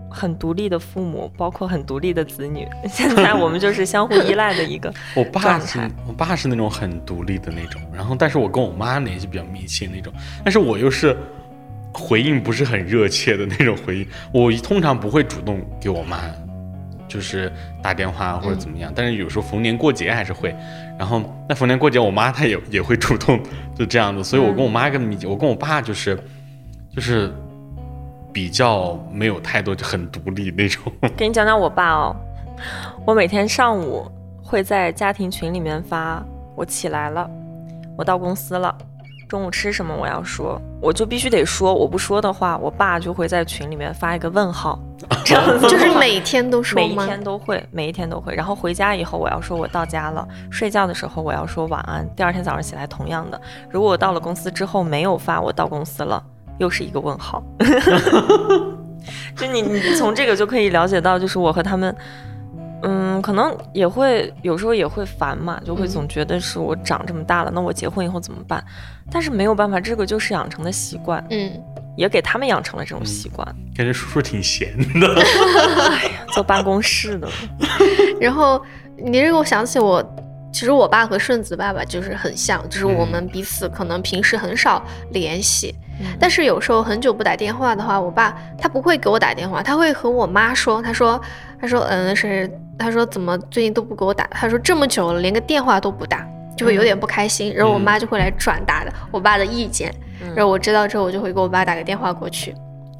很独立的父母，包括很独立的子女。现在我们就是相互依赖的一个 我爸是，我爸是那种很独立的那种，然后但是我跟我妈联系比较密切那种，但是我又是回应不是很热切的那种回应，我通常不会主动给我妈。就是打电话或者怎么样，但是有时候逢年过节还是会，然后那逢年过节我妈她也也会主动就这样子，所以我跟我妈跟密切，我跟我爸就是就是比较没有太多就很独立那种。给你讲讲我爸哦，我每天上午会在家庭群里面发我起来了，我到公司了。中午吃什么？我要说，我就必须得说，我不说的话，我爸就会在群里面发一个问号，这样子就是每天都说吗？每一天都会，每一天都会。然后回家以后，我要说我到家了。睡觉的时候我要说晚安。第二天早上起来，同样的。如果我到了公司之后没有发我到公司了，又是一个问号。就你，你从这个就可以了解到，就是我和他们。嗯，可能也会有时候也会烦嘛，就会总觉得是我长这么大了，那我结婚以后怎么办？但是没有办法，这个就是养成的习惯，嗯，也给他们养成了这种习惯。感觉叔叔挺闲的，哎呀，坐办公室的。然后你让我想起我，其实我爸和顺子爸爸就是很像，就是我们彼此可能平时很少联系。但是有时候很久不打电话的话，我爸他不会给我打电话，他会和我妈说，他说，他说，嗯，是，他说怎么最近都不给我打，他说这么久了连个电话都不打，就会有点不开心，然后我妈就会来转达的我爸的意见，然后我知道之后我就会给我爸打个电话过去，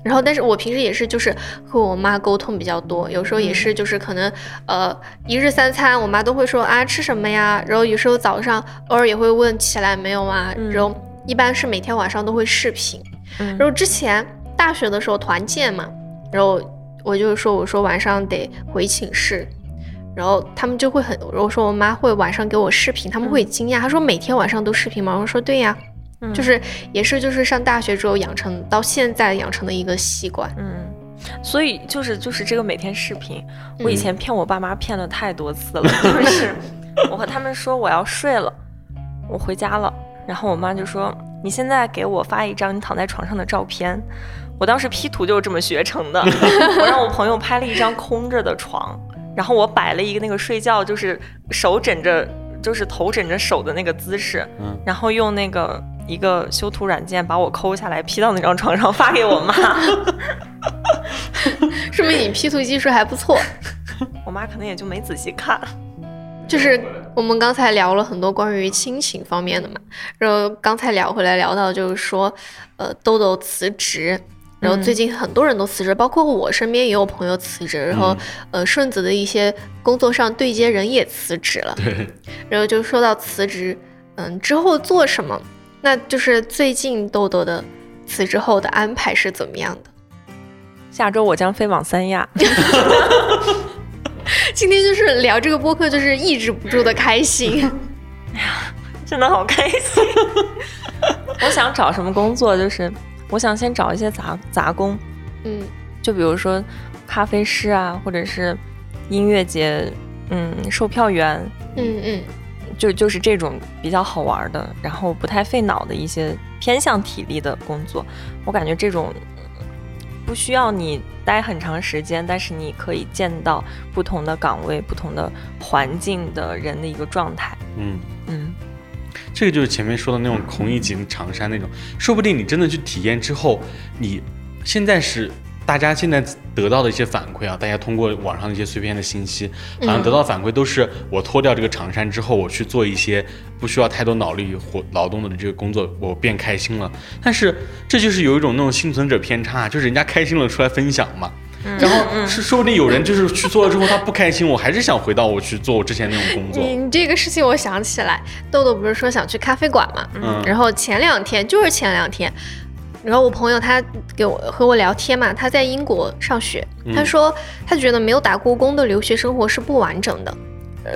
然后但是我平时也是就是和我妈沟通比较多，有时候也是就是可能呃一日三餐我妈都会说啊吃什么呀，然后有时候早上偶尔也会问起来没有啊，然后。一般是每天晚上都会视频，然后之前大学的时候团建嘛，然后我就说我说晚上得回寝室，然后他们就会很，然后说我妈会晚上给我视频，他们会惊讶，他说每天晚上都视频吗？我说对呀，就是也是就是上大学之后养成到现在养成的一个习惯，嗯，所以就是就是这个每天视频，我以前骗我爸妈骗了太多次了，就是 我和他们说我要睡了，我回家了。然后我妈就说：“你现在给我发一张你躺在床上的照片。”我当时 P 图就是这么学成的。我让我朋友拍了一张空着的床，然后我摆了一个那个睡觉，就是手枕着，就是头枕着手的那个姿势。嗯。然后用那个一个修图软件把我抠下来 P 到那张床上发给我妈。说明你 P 图技术还不错。我妈可能也就没仔细看。就是我们刚才聊了很多关于亲情方面的嘛，然后刚才聊回来聊到就是说，呃，豆豆辞职，然后最近很多人都辞职，包括我身边也有朋友辞职，然后呃，顺子的一些工作上对接人也辞职了，对，然后就说到辞职，嗯，之后做什么？那就是最近豆豆的辞职后的安排是怎么样的？下周我将飞往三亚。今天就是聊这个播客，就是抑制不住的开心。哎呀，真的好开心！我想找什么工作？就是我想先找一些杂杂工，嗯，就比如说咖啡师啊，或者是音乐节，嗯，售票员，嗯嗯，就就是这种比较好玩的，然后不太费脑的一些偏向体力的工作。我感觉这种。不需要你待很长时间，但是你可以见到不同的岗位、不同的环境的人的一个状态。嗯嗯，这个就是前面说的那种孔乙己长衫那种，说不定你真的去体验之后，你现在是。大家现在得到的一些反馈啊，大家通过网上的一些碎片的信息，好像得到反馈都是我脱掉这个长衫之后，我去做一些不需要太多脑力活劳动的这个工作，我变开心了。但是这就是有一种那种幸存者偏差，就是人家开心了出来分享嘛，然后是说不定有人就是去做了之后他不开心，我还是想回到我去做我之前那种工作。你这个事情我想起来，豆豆不是说想去咖啡馆嘛？嗯。然后前两天就是前两天，然后我朋友他给我和我聊天嘛，他在英国上学，他说他觉得没有打过工的留学生活是不完整的。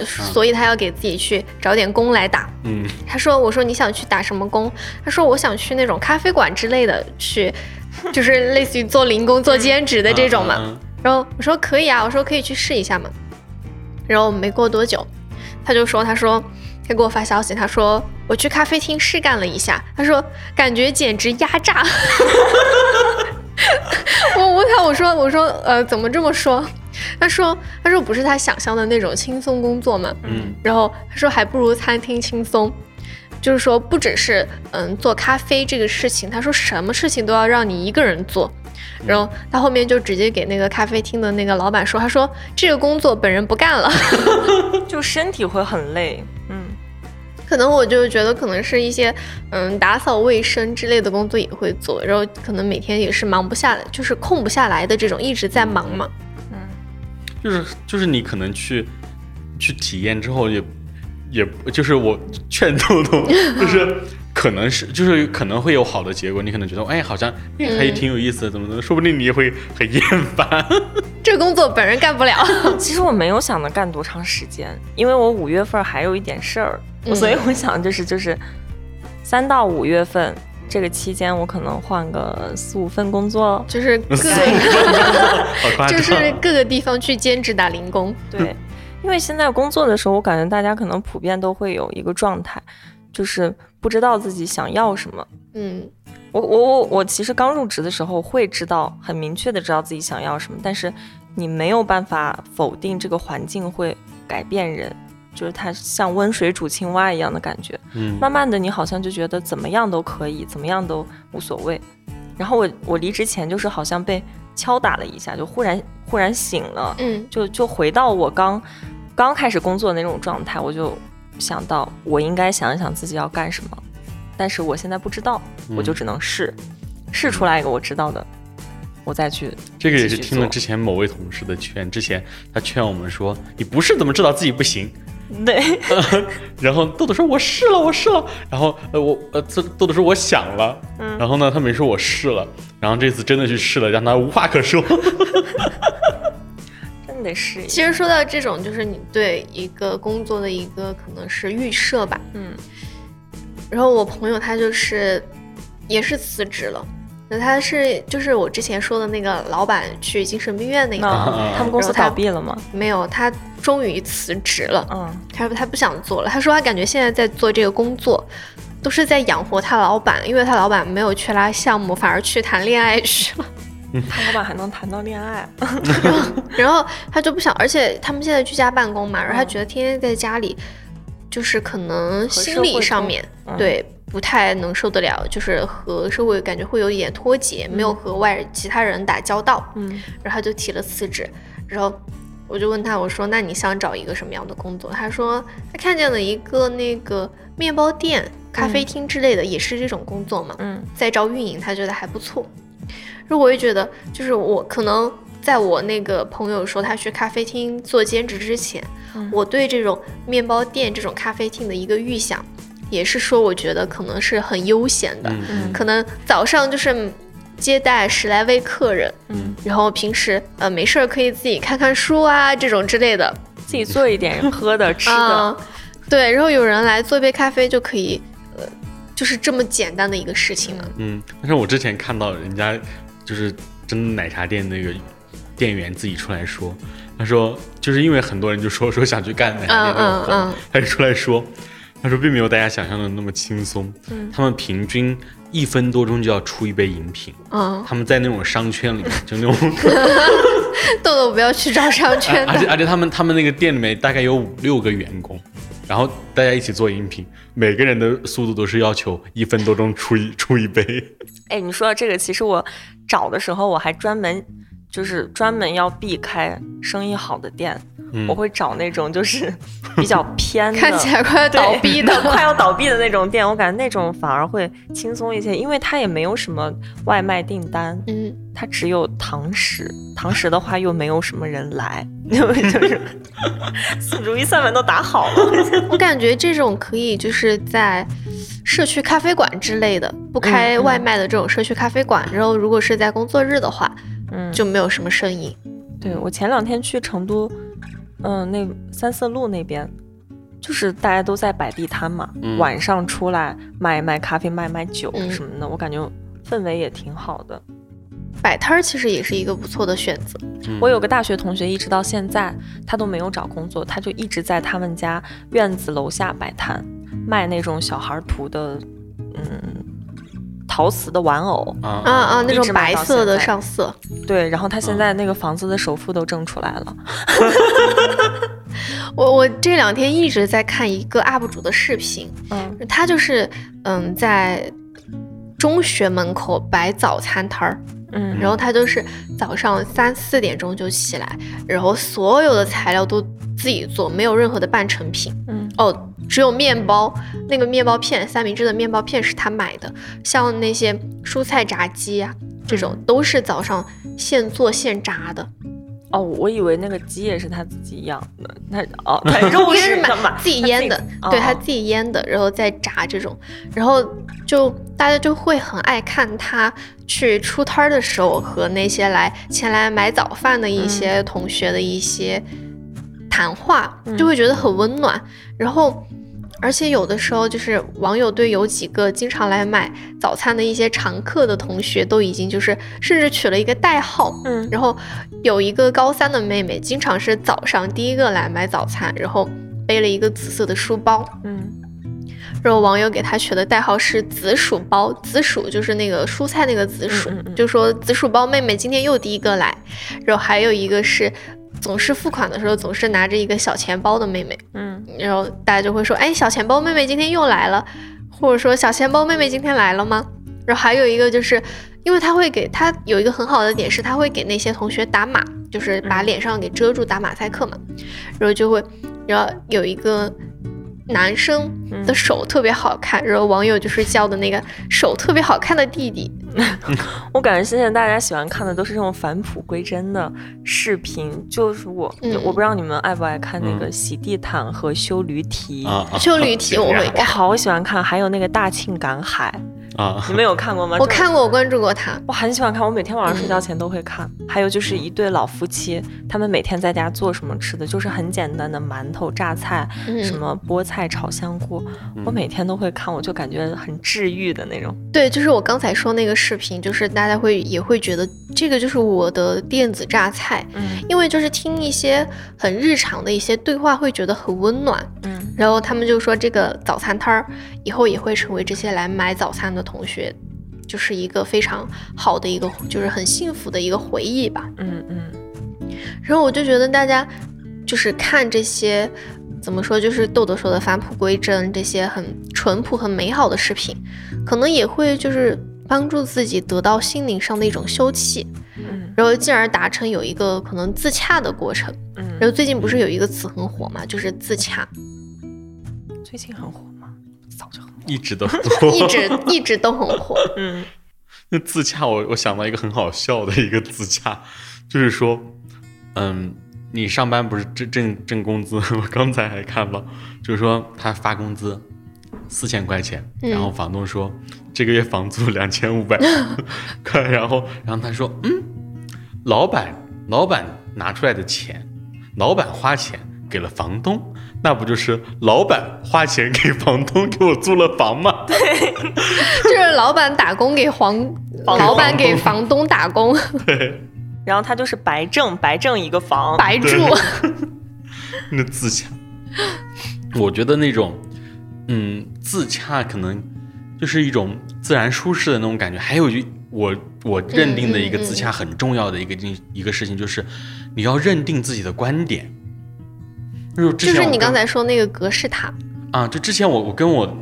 所以他要给自己去找点工来打。嗯，他说：“我说你想去打什么工？”他说：“我想去那种咖啡馆之类的，去就是类似于做零工、做兼职的这种嘛。”然后我说：“可以啊，我说可以去试一下嘛。”然后没过多久，他就说：“他说他给我发消息，他说我去咖啡厅试干了一下，他说感觉简直压榨。” 我问他：“我说我说呃，怎么这么说？”他说：“他说不是他想象的那种轻松工作嘛，嗯，然后他说还不如餐厅轻松，就是说不只是嗯做咖啡这个事情，他说什么事情都要让你一个人做，然后他后面就直接给那个咖啡厅的那个老板说，他说这个工作本人不干了，就身体会很累，嗯，可能我就觉得可能是一些嗯打扫卫生之类的工作也会做，然后可能每天也是忙不下来，就是空不下来的这种一直在忙嘛。”嗯就是就是你可能去去体验之后也也就是我劝 豆豆，就是可能是就是可能会有好的结果，你可能觉得哎好像哎还挺有意思的，怎么怎么，说不定你也会很厌烦。这工作本人干不了。其实我没有想着干多长时间，因为我五月份还有一点事儿，所以我想就是就是三到五月份。这个期间，我可能换个四五份工作，就是各就是各个地方去兼职打零工。对，因为现在工作的时候，我感觉大家可能普遍都会有一个状态，就是不知道自己想要什么。嗯，我我我我其实刚入职的时候会知道，很明确的知道自己想要什么，但是你没有办法否定这个环境会改变人。就是它像温水煮青蛙一样的感觉，嗯，慢慢的你好像就觉得怎么样都可以，怎么样都无所谓。然后我我离职前就是好像被敲打了一下，就忽然忽然醒了，嗯，就就回到我刚刚开始工作的那种状态，我就想到我应该想一想自己要干什么，但是我现在不知道，我就只能试，试出来一个我知道的，我再去。这个也是听了之前某位同事的劝，之前他劝我们说，你不试怎么知道自己不行？对，然后豆豆说：“我试了，我试了。”然后呃，我呃，豆豆说：“我想了。”嗯，然后呢，他没说我试了。然后这次真的去试了，让他无话可说。真得试。其实说到这种，就是你对一个工作的一个可能是预设吧。嗯。然后我朋友他就是也是辞职了。那他是就是我之前说的那个老板去精神病院那个，他们公司倒闭了吗？没有，他终于辞职了。嗯，他说他不想做了。他说他感觉现在在做这个工作，都是在养活他老板，因为他老板没有去拉项目，反而去谈恋爱去了。他老板还能谈到恋爱？然后，然后他就不想，而且他们现在居家办公嘛，然后他觉得天天在家里，就是可能心理上面对。不太能受得了，就是和社会感觉会有一点脱节，没有和外其他人打交道。嗯，然后他就提了辞职，然后我就问他，我说那你想找一个什么样的工作？他说他看见了一个那个面包店、咖啡厅之类的，也是这种工作嘛。嗯，在招运营，他觉得还不错。然后我也觉得，就是我可能在我那个朋友说他去咖啡厅做兼职之前，我对这种面包店、这种咖啡厅的一个预想。也是说，我觉得可能是很悠闲的，可能早上就是接待十来位客人，嗯，然后平时呃没事儿可以自己看看书啊这种之类的，自己做一点喝的 吃的，对，然后有人来做一杯咖啡就可以，呃，就是这么简单的一个事情了。嗯，但是我之前看到人家就是真奶茶店那个店员自己出来说，他说就是因为很多人就说说想去干奶茶店那种，他就出来说。他说，并没有大家想象的那么轻松。嗯，他们平均一分多钟就要出一杯饮品。嗯，他们在那种商圈里面，就那种。豆豆不要去找商 圈。而且而且，他们他们那个店里面大概有五六个员工，然后大家一起做饮品，每个人的速度都是要求一分多钟出一出一杯。哎，你说到这个，其实我找的时候我还专门就是专门要避开生意好的店。我会找那种就是比较 偏的，看起来快要倒闭的、快要倒闭的那种店，我感觉那种反而会轻松一些，因为它也没有什么外卖订单，嗯，它只有堂食，堂食的话又没有什么人来，就是如意算盘都打好了。我感觉这种可以就是在社区咖啡馆之类的，不开外卖的这种社区咖啡馆，然后如果是在工作日的话，嗯，就没有什么生意。对我前两天去成都，嗯，那三色路那边，就是大家都在摆地摊嘛，晚上出来卖卖咖啡、卖卖酒什么的，我感觉氛围也挺好的。摆摊儿其实也是一个不错的选择。我有个大学同学，一直到现在他都没有找工作，他就一直在他们家院子楼下摆摊，卖那种小孩涂的，嗯。陶瓷的玩偶啊啊，那种白色的上色，对，然后他现在那个房子的首付都挣出来了。我我这两天一直在看一个 UP 主的视频，嗯，他就是嗯在中学门口摆早餐摊儿，嗯，然后他就是早上三四点钟就起来，然后所有的材料都自己做，没有任何的半成品，嗯哦。只有面包，那个面包片，三明治的面包片是他买的。像那些蔬菜炸鸡啊，这种都是早上现做现炸的。哦，我以为那个鸡也是他自己养的。那哦，肉是买自己腌的，对他自己腌的，然后再炸这种。然后就大家就会很爱看他去出摊的时候和那些来前来买早饭的一些同学的一些谈话，就会觉得很温暖。然后。而且有的时候，就是网友对有几个经常来买早餐的一些常客的同学，都已经就是甚至取了一个代号。嗯，然后有一个高三的妹妹，经常是早上第一个来买早餐，然后背了一个紫色的书包。嗯，然后网友给她取的代号是“紫薯包”，紫薯就是那个蔬菜那个紫薯，就说紫薯包妹妹今天又第一个来。然后还有一个是。总是付款的时候总是拿着一个小钱包的妹妹，嗯，然后大家就会说，哎，小钱包妹妹今天又来了，或者说小钱包妹妹今天来了吗？然后还有一个就是，因为他会给他有一个很好的点是，他会给那些同学打码，就是把脸上给遮住打马赛克嘛，然后就会，然后有一个。男生的手特别好看，然后网友就是叫的那个手特别好看的弟弟。我感觉现在大家喜欢看的都是这种返璞归真的视频，就是我，我不知道你们爱不爱看那个洗地毯和修驴蹄。修驴蹄我会，我好喜欢看，还有那个大庆赶海。啊，你们有看过吗？我看过，我关注过他，我很喜欢看，我每天晚上睡觉前都会看。还有就是一对老夫妻，他们每天在家做什么吃的，就是很简单的馒头、榨菜，什么菠菜炒香菇，我每天都会看，我就感觉很治愈的那种。对，就是我刚才说那个视频，就是大家会也会觉得这个就是我的电子榨菜，嗯，因为就是听一些很日常的一些对话，会觉得很温暖，嗯，然后他们就说这个早餐摊儿以后也会成为这些来买早餐的。同学，就是一个非常好的一个，就是很幸福的一个回忆吧。嗯嗯。然后我就觉得大家就是看这些，怎么说，就是豆豆说的返璞归真，这些很淳朴、很美好的视频，可能也会就是帮助自己得到心灵上的一种休憩。嗯。然后进而达成有一个可能自洽的过程。嗯。然后最近不是有一个词很火嘛，就是自洽。最近很火。一直都 一直一直都很火。嗯，那自洽，我我想到一个很好笑的一个自洽，就是说，嗯，你上班不是挣挣挣工资？我刚才还看了，就是说他发工资四千块钱，然后房东说这个月房租两千五百块，然后然后他说，嗯，老板老板拿出来的钱，老板花钱给了房东。那不就是老板花钱给房东给我租了房吗？对，就是老板打工给房，老板给房东打工。对，然后他就是白挣白挣一个房，白住。那自洽，我觉得那种，嗯，自洽可能就是一种自然舒适的那种感觉。还有一，我我认定的一个自洽很重要的一个一一个事情就是，你要认定自己的观点。就是你刚才说那个格式塔啊，就之前我我跟我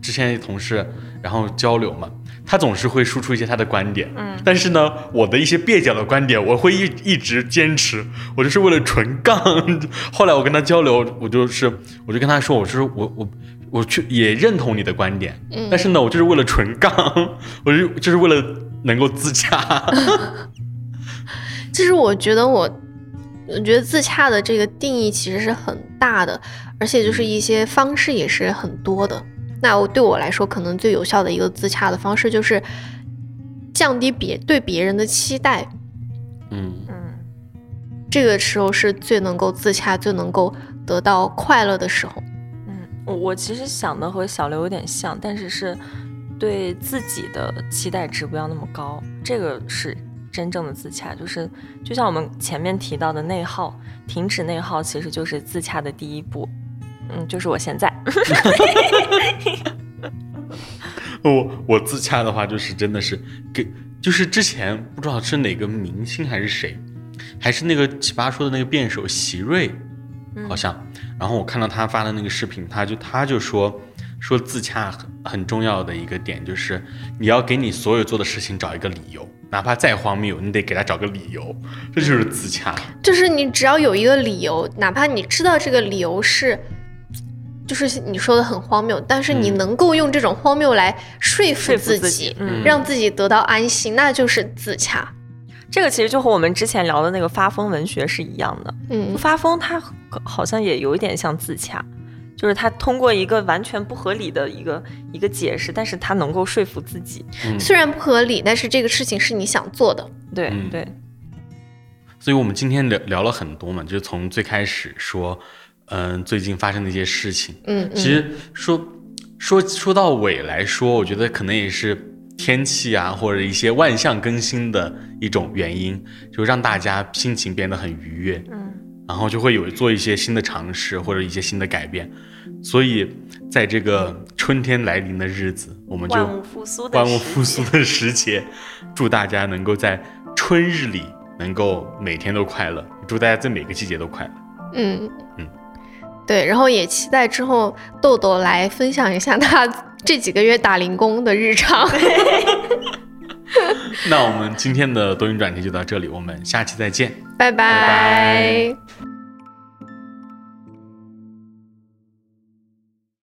之前同事然后交流嘛，他总是会输出一些他的观点，嗯，但是呢，我的一些蹩脚的观点，我会一一直坚持，我就是为了纯杠。后来我跟他交流，我就是我就跟他说，我说我我我去也认同你的观点，嗯，但是呢，我就是为了纯杠，我就就是为了能够自洽。其 实我觉得我，我觉得自洽的这个定义其实是很大的，而且就是一些方式也是很多的。那我对我来说，可能最有效的一个自洽的方式就是降低别对别人的期待。嗯嗯，这个时候是最能够自洽、最能够得到快乐的时候。嗯，我其实想的和小刘有点像，但是是对自己的期待值不要那么高，这个是。真正的自洽，就是就像我们前面提到的内耗，停止内耗其实就是自洽的第一步。嗯，就是我现在。我我自洽的话，就是真的是给，就是之前不知道是哪个明星还是谁，还是那个奇葩说的那个辩手席瑞，好像。然后我看到他发的那个视频，他就他就说。说自洽很很重要的一个点就是，你要给你所有做的事情找一个理由，哪怕再荒谬，你得给他找个理由，这就是自洽。就是你只要有一个理由，哪怕你知道这个理由是，就是你说的很荒谬，但是你能够用这种荒谬来说服自己，让自己得到安心，那就是自洽。这个其实就和我们之前聊的那个发疯文学是一样的。嗯，发疯它好像也有一点像自洽。就是他通过一个完全不合理的一个一个解释，但是他能够说服自己，虽然不合理，但是这个事情是你想做的，对对。所以，我们今天聊聊了很多嘛，就是从最开始说，嗯，最近发生的一些事情，嗯，其实说说说到尾来说，我觉得可能也是天气啊，或者一些万象更新的一种原因，就让大家心情变得很愉悦，嗯。然后就会有做一些新的尝试或者一些新的改变，所以在这个春天来临的日子，我们就万物复苏万物复苏的时节，祝大家能够在春日里能够每天都快乐，祝大家在每个季节都快乐。嗯嗯，对，然后也期待之后豆豆来分享一下他这几个月打零工的日常。那我们今天的多云转题就到这里，我们下期再见，拜拜。